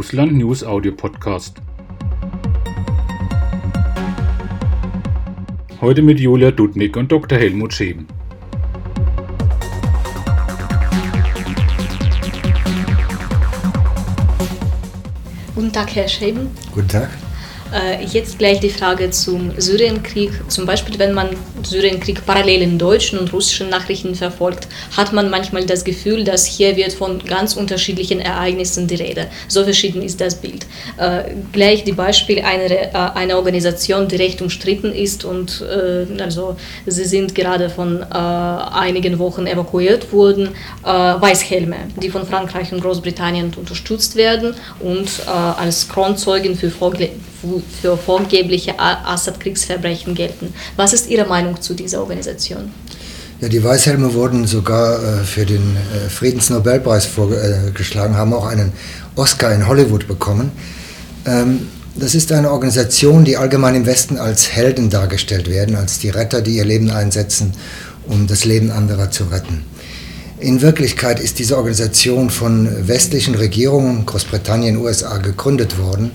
Russland News Audio Podcast. Heute mit Julia Dudnik und Dr. Helmut Scheben. Guten Tag, Herr Scheben. Guten Tag. Äh, jetzt gleich die Frage zum Syrienkrieg. Zum Beispiel, wenn man Syrienkrieg parallel in deutschen und russischen Nachrichten verfolgt, hat man manchmal das Gefühl, dass hier wird von ganz unterschiedlichen Ereignissen die Rede. So verschieden ist das Bild. Äh, gleich die Beispiel einer, äh, Organisation, die recht umstritten ist und äh, also sie sind gerade von einigen Wochen evakuiert worden, Weißhelme, die von Frankreich und Großbritannien unterstützt werden und als Kronzeugen für Vorgl für vorgebliche Assad-Kriegsverbrechen gelten. Was ist Ihre Meinung zu dieser Organisation? Ja, die Weißhelme wurden sogar äh, für den äh, Friedensnobelpreis vorgeschlagen, haben auch einen Oscar in Hollywood bekommen. Ähm, das ist eine Organisation, die allgemein im Westen als Helden dargestellt werden, als die Retter, die ihr Leben einsetzen, um das Leben anderer zu retten. In Wirklichkeit ist diese Organisation von westlichen Regierungen, Großbritannien, USA, gegründet worden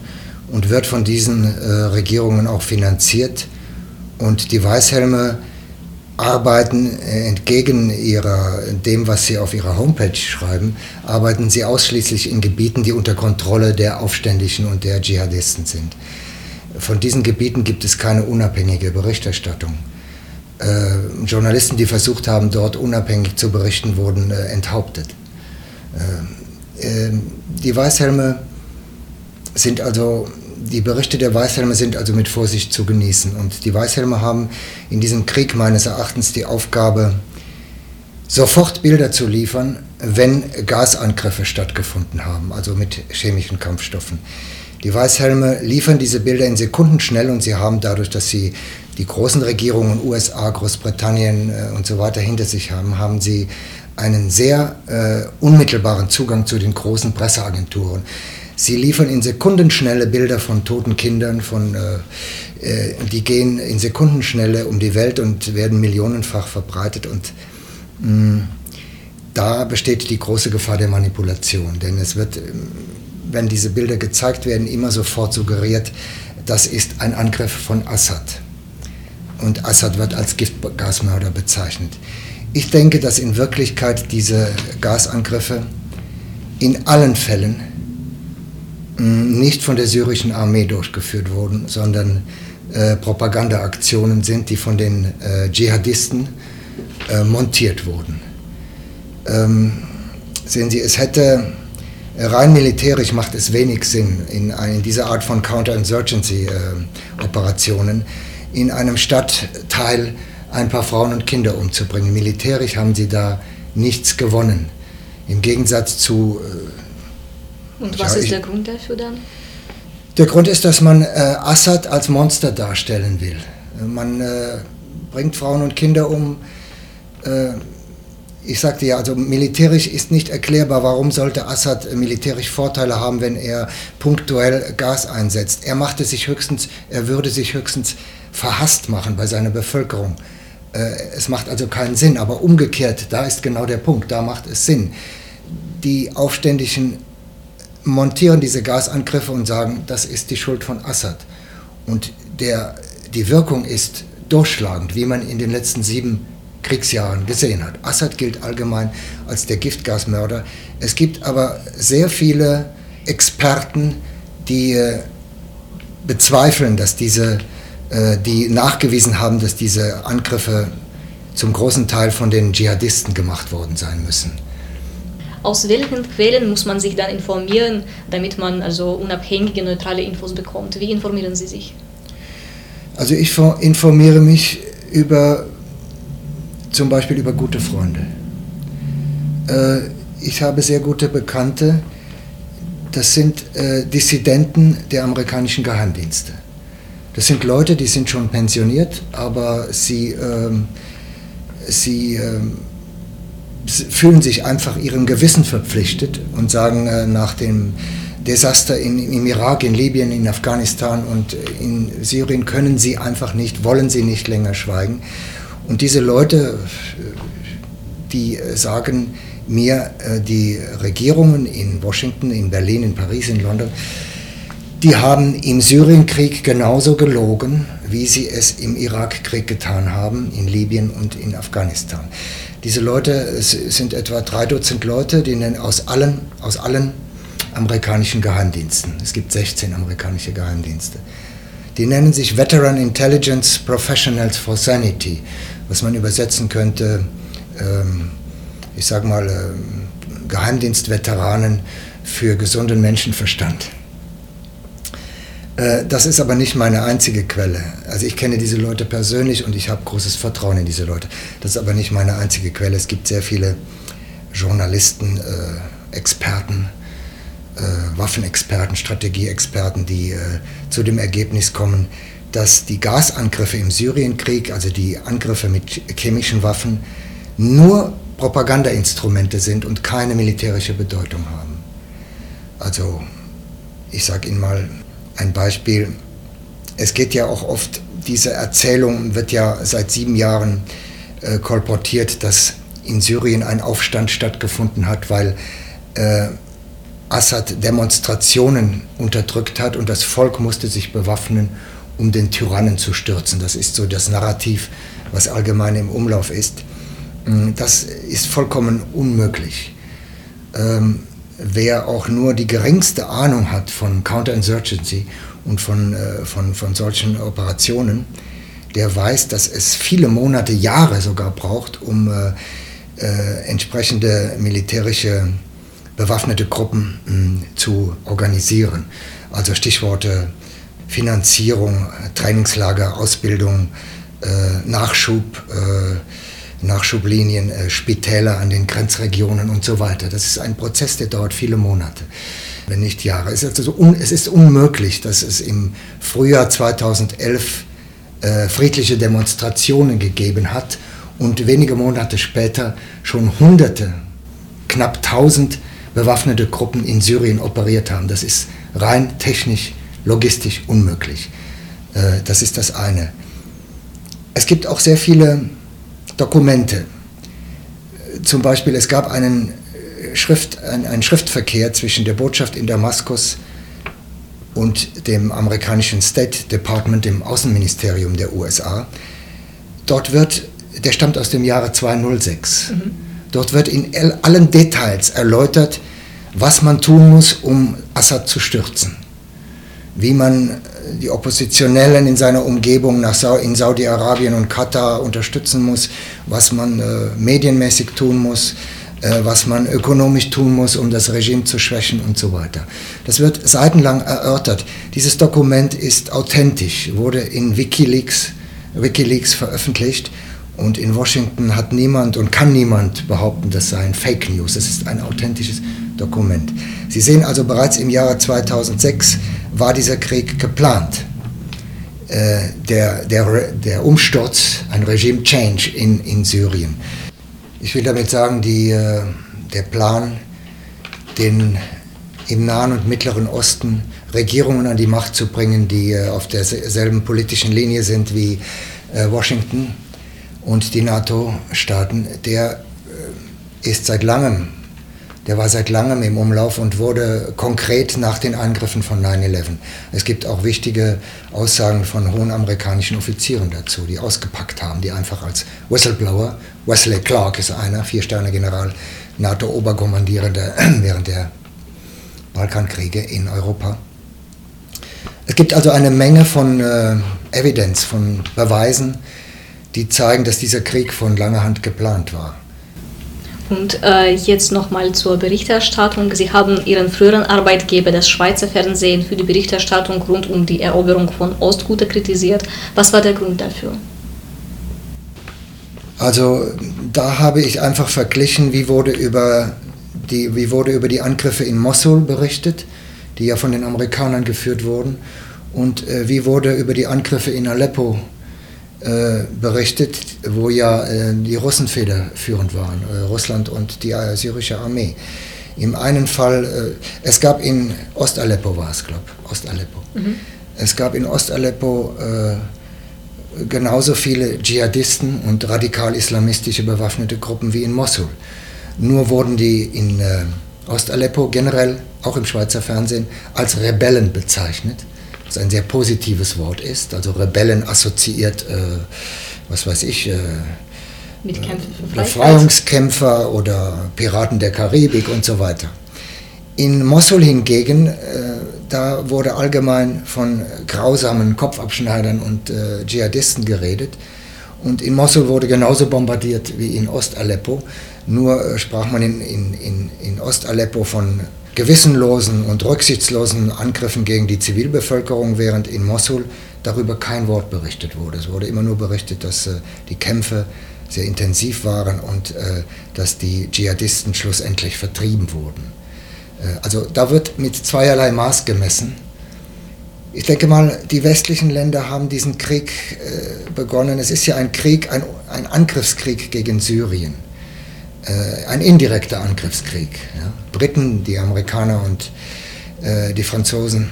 und wird von diesen äh, Regierungen auch finanziert. Und die Weißhelme arbeiten äh, entgegen ihrer, dem, was sie auf ihrer Homepage schreiben, arbeiten sie ausschließlich in Gebieten, die unter Kontrolle der Aufständischen und der Dschihadisten sind. Von diesen Gebieten gibt es keine unabhängige Berichterstattung. Äh, Journalisten, die versucht haben, dort unabhängig zu berichten, wurden äh, enthauptet. Äh, die Weißhelme sind also die Berichte der Weißhelme sind also mit Vorsicht zu genießen. Und die Weißhelme haben in diesem Krieg meines Erachtens die Aufgabe, sofort Bilder zu liefern, wenn Gasangriffe stattgefunden haben, also mit chemischen Kampfstoffen. Die Weißhelme liefern diese Bilder in Sekunden schnell und sie haben dadurch, dass sie die großen Regierungen USA, Großbritannien äh, und so weiter hinter sich haben, haben sie einen sehr äh, unmittelbaren Zugang zu den großen Presseagenturen. Sie liefern in Sekundenschnelle Bilder von toten Kindern, von, äh, äh, die gehen in Sekundenschnelle um die Welt und werden millionenfach verbreitet. Und mh, mm, da besteht die große Gefahr der Manipulation, denn es wird, ähm, wenn diese Bilder gezeigt werden, immer sofort suggeriert, das ist ein Angriff von Assad. Und Assad wird als Giftgasmörder bezeichnet. Ich denke, dass in Wirklichkeit diese Gasangriffe in allen Fällen nicht von der syrischen Armee durchgeführt wurden, sondern äh, Propagandaaktionen sind, die von den äh, Dschihadisten äh, montiert wurden. Ähm, sehen Sie, es hätte rein militärisch macht es wenig Sinn, in, in dieser Art von Counterinsurgency-Operationen äh, in einem Stadtteil ein paar Frauen und Kinder umzubringen. Militärisch haben sie da nichts gewonnen. Im Gegensatz zu äh, und was ja, ist der Grund dafür dann? Der Grund ist, dass man äh, Assad als Monster darstellen will. Man äh, bringt Frauen und Kinder um. Äh, ich sagte ja, also militärisch ist nicht erklärbar, warum sollte Assad militärisch Vorteile haben, wenn er punktuell Gas einsetzt. Er machte sich höchstens, er würde sich höchstens verhasst machen bei seiner Bevölkerung. Äh, es macht also keinen Sinn, aber umgekehrt, da ist genau der Punkt, da macht es Sinn. Die Aufständischen montieren diese Gasangriffe und sagen, das ist die Schuld von Assad. Und der, die Wirkung ist durchschlagend, wie man in den letzten sieben Kriegsjahren gesehen hat. Assad gilt allgemein als der Giftgasmörder. Es gibt aber sehr viele Experten, die äh, bezweifeln, dass diese, äh, die nachgewiesen haben, dass diese Angriffe zum großen Teil von den Dschihadisten gemacht worden sein müssen aus welchen Quellen muss man sich dann informieren, damit man also unabhängige, neutrale Infos bekommt? Wie informieren Sie sich? Also ich informiere mich über zum Beispiel über gute Freunde. Äh, ich habe sehr gute Bekannte, das sind äh, Dissidenten der amerikanischen Geheimdienste. Das sind Leute, die sind schon pensioniert, aber sie, ähm, sie ähm, fühlen sich einfach ihrem Gewissen verpflichtet und sagen äh, nach dem Desaster in, im Irak, in Libyen, in Afghanistan und in Syrien können sie einfach nicht, wollen sie nicht länger schweigen. Und diese Leute, die äh, sagen mir, äh, die Regierungen in Washington, in Berlin, in Paris, in London, die haben im Syrienkrieg genauso gelogen, wie sie es im Irakkrieg getan haben, in Libyen und in Afghanistan. Diese Leute sind etwa drei Dutzend Leute, die nennen aus allen, aus allen amerikanischen Geheimdiensten. Es gibt 16 amerikanische Geheimdienste. Die nennen sich Veteran Intelligence Professionals for Sanity, was man übersetzen könnte, ähm, ich sage mal, äh, Geheimdienstveteranen für gesunden Menschenverstand. Äh, das ist aber nicht meine einzige Quelle. Also ich kenne diese Leute persönlich und ich habe großes Vertrauen in diese Leute. Das ist aber nicht meine einzige Quelle. Es gibt sehr viele Journalisten, äh, Experten, äh, Waffenexperten, Strategieexperten, die äh, zu dem Ergebnis kommen, dass die Gasangriffe im Syrienkrieg, also die Angriffe mit chemischen Waffen, nur Propagandainstrumente sind und keine militärische Bedeutung haben. Also ich sage Ihnen mal ein Beispiel. Es geht ja auch oft, diese Erzählung wird ja seit sieben Jahren äh, kolportiert, dass in Syrien ein Aufstand stattgefunden hat, weil äh, Assad Demonstrationen unterdrückt hat und das Volk musste sich bewaffnen, um den Tyrannen zu stürzen. Das ist so das Narrativ, was allgemein im Umlauf ist. Mm, das ist vollkommen unmöglich. Ähm, wer auch nur die geringste Ahnung hat von Counterinsurgency und von, äh, von, von solchen Operationen, der weiß, dass es viele Monate, Jahre sogar braucht, um äh, äh, entsprechende militärische bewaffnete Gruppen mh, hm, zu organisieren. Also Stichworte Finanzierung, Trainingslager, Ausbildung, äh, Nachschub, äh, Nachschublinien, äh, Spitäler an den Grenzregionen und so weiter. Das ist ein Prozess, der dauert viele Monate, wenn nicht Jahre. Es ist, also un, es ist unmöglich, dass es im Frühjahr 2011 äh, friedliche Demonstrationen gegeben hat und wenige Monate später schon Hunderte, knapp 1000 bewaffnete Gruppen in Syrien operiert haben. Das ist rein technisch, logistisch unmöglich. Äh, das ist das eine. Es gibt auch sehr viele Dokumente. Zum Beispiel, es gab einen, äh, Schrift, einen Schriftverkehr zwischen der Botschaft in Damaskus und dem amerikanischen State Department, dem Außenministerium der USA. Dort wird, der stammt aus dem Jahre 206. Mhm. Dort wird in allen Details erläutert, was man tun muss, um Assad zu stürzen. Wie man die Oppositionellen in seiner Umgebung nach Sa in Saudi-Arabien und Katar unterstützen muss, was man äh, medienmäßig tun muss, äh, was man ökonomisch tun muss, um das Regime zu schwächen und so weiter. Das wird seitenlang erörtert. Dieses Dokument ist authentisch, wurde in Wikileaks, Wikileaks veröffentlicht und in Washington hat niemand und kann niemand behaupten, das seien Fake News. Es ist ein authentisches Dokument. Sie sehen also bereits im Jahre 2006 war dieser Krieg geplant. Äh, der, der, der Umsturz, ein Regime-Change in, in Syrien. Ich will damit sagen, die, äh, der Plan, den im Nahen und Mittleren Osten Regierungen an die Macht zu bringen, die äh, auf derselben politischen Linie sind wie Washington und die NATO-Staaten, der ist seit langem der war seit langem im Umlauf und wurde konkret nach den Angriffen von 9-11. Es gibt auch wichtige Aussagen von hohen amerikanischen Offizieren dazu, die ausgepackt haben, die einfach als Whistleblower, Wesley Clark ist einer, Vier-Sterne-General, NATO-Oberkommandierender während der Balkankriege in Europa. Es gibt also eine Menge von äh, Evidenz, von Beweisen, die zeigen, dass dieser Krieg von langer Hand geplant war. Und äh, jetzt nochmal zur Berichterstattung. Sie haben Ihren früheren Arbeitgeber, das Schweizer Fernsehen, für die Berichterstattung rund um die Eroberung von Ostguter kritisiert. Was war der Grund dafür? Also da habe ich einfach verglichen, wie wurde über die, wie wurde über die Angriffe in Mosul berichtet, die ja von den Amerikanern geführt wurden, und äh, wie wurde über die Angriffe in Aleppo berichtet berichtet, wo ja äh, die Russen federführend waren, äh, Russland und die äh, syrische Armee. Im einen Fall, äh, es gab in Ostaleppo war es, glaube ich, Ostaleppo. Mhm. Es gab in Ostaleppo genauso viele Dschihadisten und radikal-islamistische bewaffnete Gruppen wie in Mosul. Nur wurden die in äh, Ostaleppo generell, auch im Schweizer Fernsehen, als Rebellen bezeichnet, was ein sehr positives Wort ist. Also Rebellen assoziiert, äh, was weiß ich, äh, für Befreiungskämpfer oder Piraten der Karibik und so weiter. In Mosul hingegen, äh, da wurde allgemein von grausamen Kopfabschneidern und äh, Dschihadisten geredet. Und in Mosul wurde genauso bombardiert wie in Ost-Aleppo. Nur äh, sprach man in, in, in, in Ost-Aleppo von gewissenlosen und rücksichtslosen Angriffen gegen die Zivilbevölkerung, während in Mosul darüber kein Wort berichtet wurde. Es wurde immer nur berichtet, dass äh, die Kämpfe sehr intensiv waren und äh, dass die Dschihadisten schlussendlich vertrieben wurden. Äh, also da wird mit zweierlei Maß gemessen. Ich denke mal, die westlichen Länder haben diesen Krieg begonnen. Es ist ja ein Krieg, ein, ein Angriffskrieg gegen Syrien. Ein indirekter Angriffskrieg. Ja. Briten, die Amerikaner und die Franzosen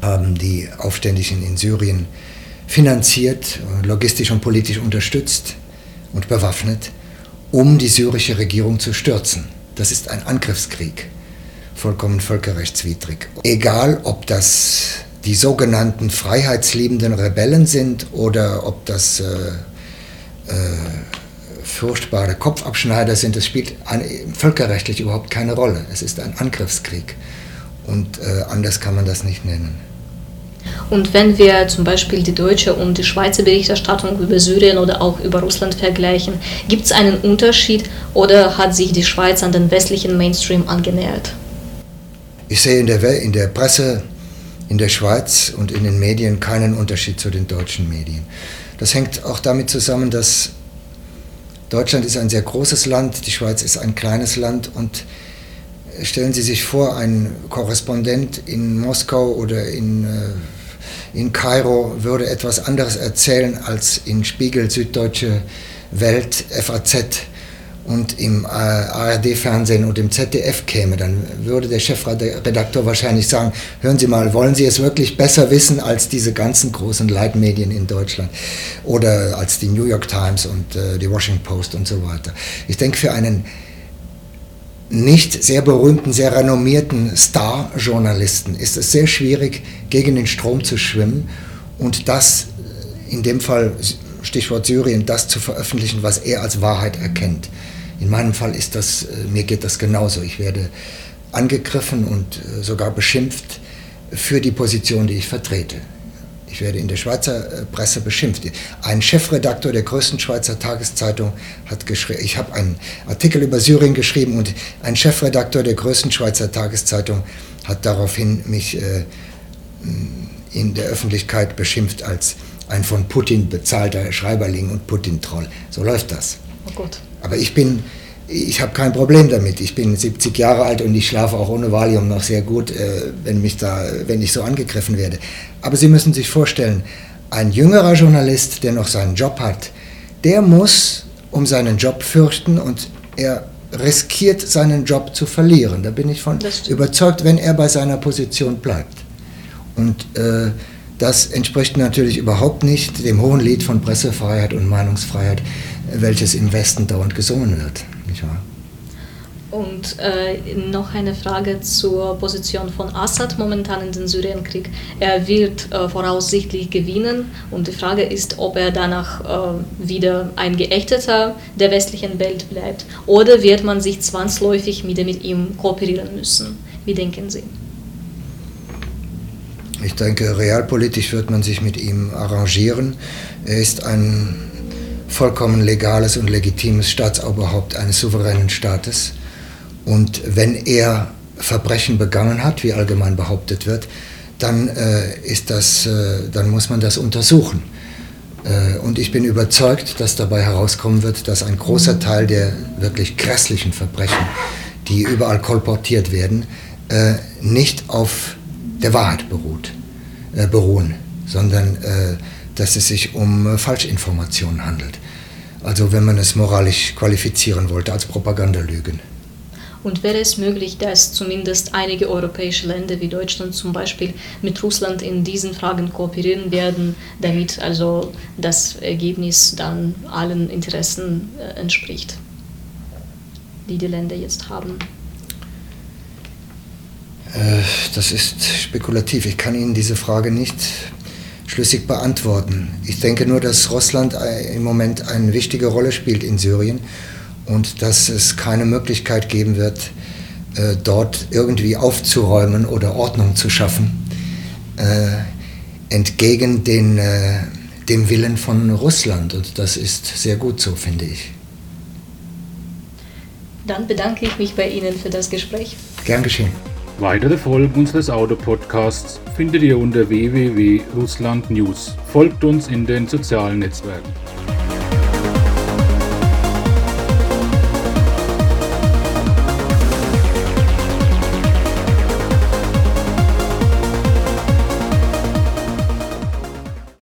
haben die Aufständischen in Syrien finanziert, logistisch und politisch unterstützt und bewaffnet, um die syrische Regierung zu stürzen. Das ist ein Angriffskrieg vollkommen völkerrechtswidrig. Egal, ob das die sogenannten freiheitsliebenden Rebellen sind oder ob das äh, äh, furchtbare Kopfabschneider sind, das spielt eine, völkerrechtlich überhaupt keine Rolle. Es ist ein Angriffskrieg und äh, anders kann man das nicht nennen. Und wenn wir zum Beispiel die deutsche und die Schweizer Berichterstattung über Syrien oder auch über Russland vergleichen, gibt es einen Unterschied oder hat sich die Schweiz an den westlichen Mainstream angenähert? Ich sehe in der, in der Presse in der Schweiz und in den Medien keinen Unterschied zu den deutschen Medien. Das hängt auch damit zusammen, dass Deutschland ist ein sehr großes Land, die Schweiz ist ein kleines Land und stellen Sie sich vor, ein Korrespondent in Moskau oder in, äh, in Kairo würde etwas anderes erzählen als in Spiegel, Süddeutsche Welt, FAZ und im äh, ARD-Fernsehen und im ZDF käme, dann würde der Chefredakteur wahrscheinlich sagen, hören Sie mal, wollen Sie es wirklich besser wissen als diese ganzen großen Leitmedien in Deutschland oder als die New York Times und äh, die Washington Post und so weiter. Ich denke, für einen nicht sehr berühmten, sehr renommierten Star-Journalisten ist es sehr schwierig, gegen den Strom zu schwimmen und das in dem Fall Stichwort Syrien, das zu veröffentlichen, was er als Wahrheit erkennt. In meinem Fall ist das, äh, mir geht das genauso. Ich werde angegriffen und äh, sogar beschimpft für die Position, die ich vertrete. Ich werde in der Schweizer äh, Presse beschimpft. Ein Chefredaktor der größten Schweizer Tageszeitung hat geschrieben, ich habe einen Artikel über Syrien geschrieben und ein Chefredaktor der größten Schweizer Tageszeitung hat daraufhin mich äh, in der Öffentlichkeit beschimpft als ein von Putin bezahlter Schreiberling und Putin-Troll. So läuft das. Oh Gott. Aber ich bin, ich habe kein Problem damit. Ich bin 70 Jahre alt und ich schlafe auch ohne Valium noch sehr gut, äh, wenn, mich da, wenn ich so angegriffen werde. Aber Sie müssen sich vorstellen, ein jüngerer Journalist, der noch seinen Job hat, der muss um seinen Job fürchten und er riskiert seinen Job zu verlieren. Da bin ich von überzeugt, wenn er bei seiner Position bleibt. Und äh, das entspricht natürlich überhaupt nicht dem hohen Lied von Pressefreiheit und Meinungsfreiheit, welches im Westen dauernd gesungen wird. Nicht wahr? Und äh, noch eine Frage zur Position von Assad momentan in den Syrienkrieg. Er wird äh, voraussichtlich gewinnen und die Frage ist, ob er danach äh, wieder ein Geächteter der westlichen Welt bleibt oder wird man sich zwangsläufig wieder mit ihm kooperieren müssen. Wie denken Sie? Ich denke, realpolitisch wird man sich mit ihm arrangieren. Er ist ein vollkommen legales und legitimes Staatsoberhaupt eines souveränen Staates. Und wenn er Verbrechen begangen hat, wie allgemein behauptet wird, dann, äh, ist das, äh, dann muss man das untersuchen. Äh, und ich bin überzeugt, dass dabei herauskommen wird, dass ein großer Teil der wirklich grässlichen Verbrechen, die überall kolportiert werden, äh, nicht auf der Wahrheit beruht, äh, beruhen, sondern äh, dass es sich um äh, Falschinformationen handelt. Also wenn man es moralisch qualifizieren wollte als Propagandalügen. Und wäre es möglich, dass zumindest einige europäische Länder wie Deutschland zum Beispiel mit Russland in diesen Fragen kooperieren werden, damit also das Ergebnis dann allen Interessen äh, entspricht, die die Länder jetzt haben? Äh, das ist spekulativ. Ich kann Ihnen diese Frage nicht schlüssig beantworten. Ich denke nur, dass Russland im Moment eine wichtige Rolle spielt in Syrien und dass es keine Möglichkeit geben wird, äh, dort irgendwie aufzuräumen oder Ordnung zu schaffen, äh, entgegen den, dem Willen von Russland. Und das ist sehr gut so, finde ich. Dann bedanke ich mich bei Ihnen für das Gespräch. Gern geschehen. Weitere Folgen unseres Audio-Podcasts findet ihr unter www.russlandnews. Folgt uns in den sozialen Netzwerken.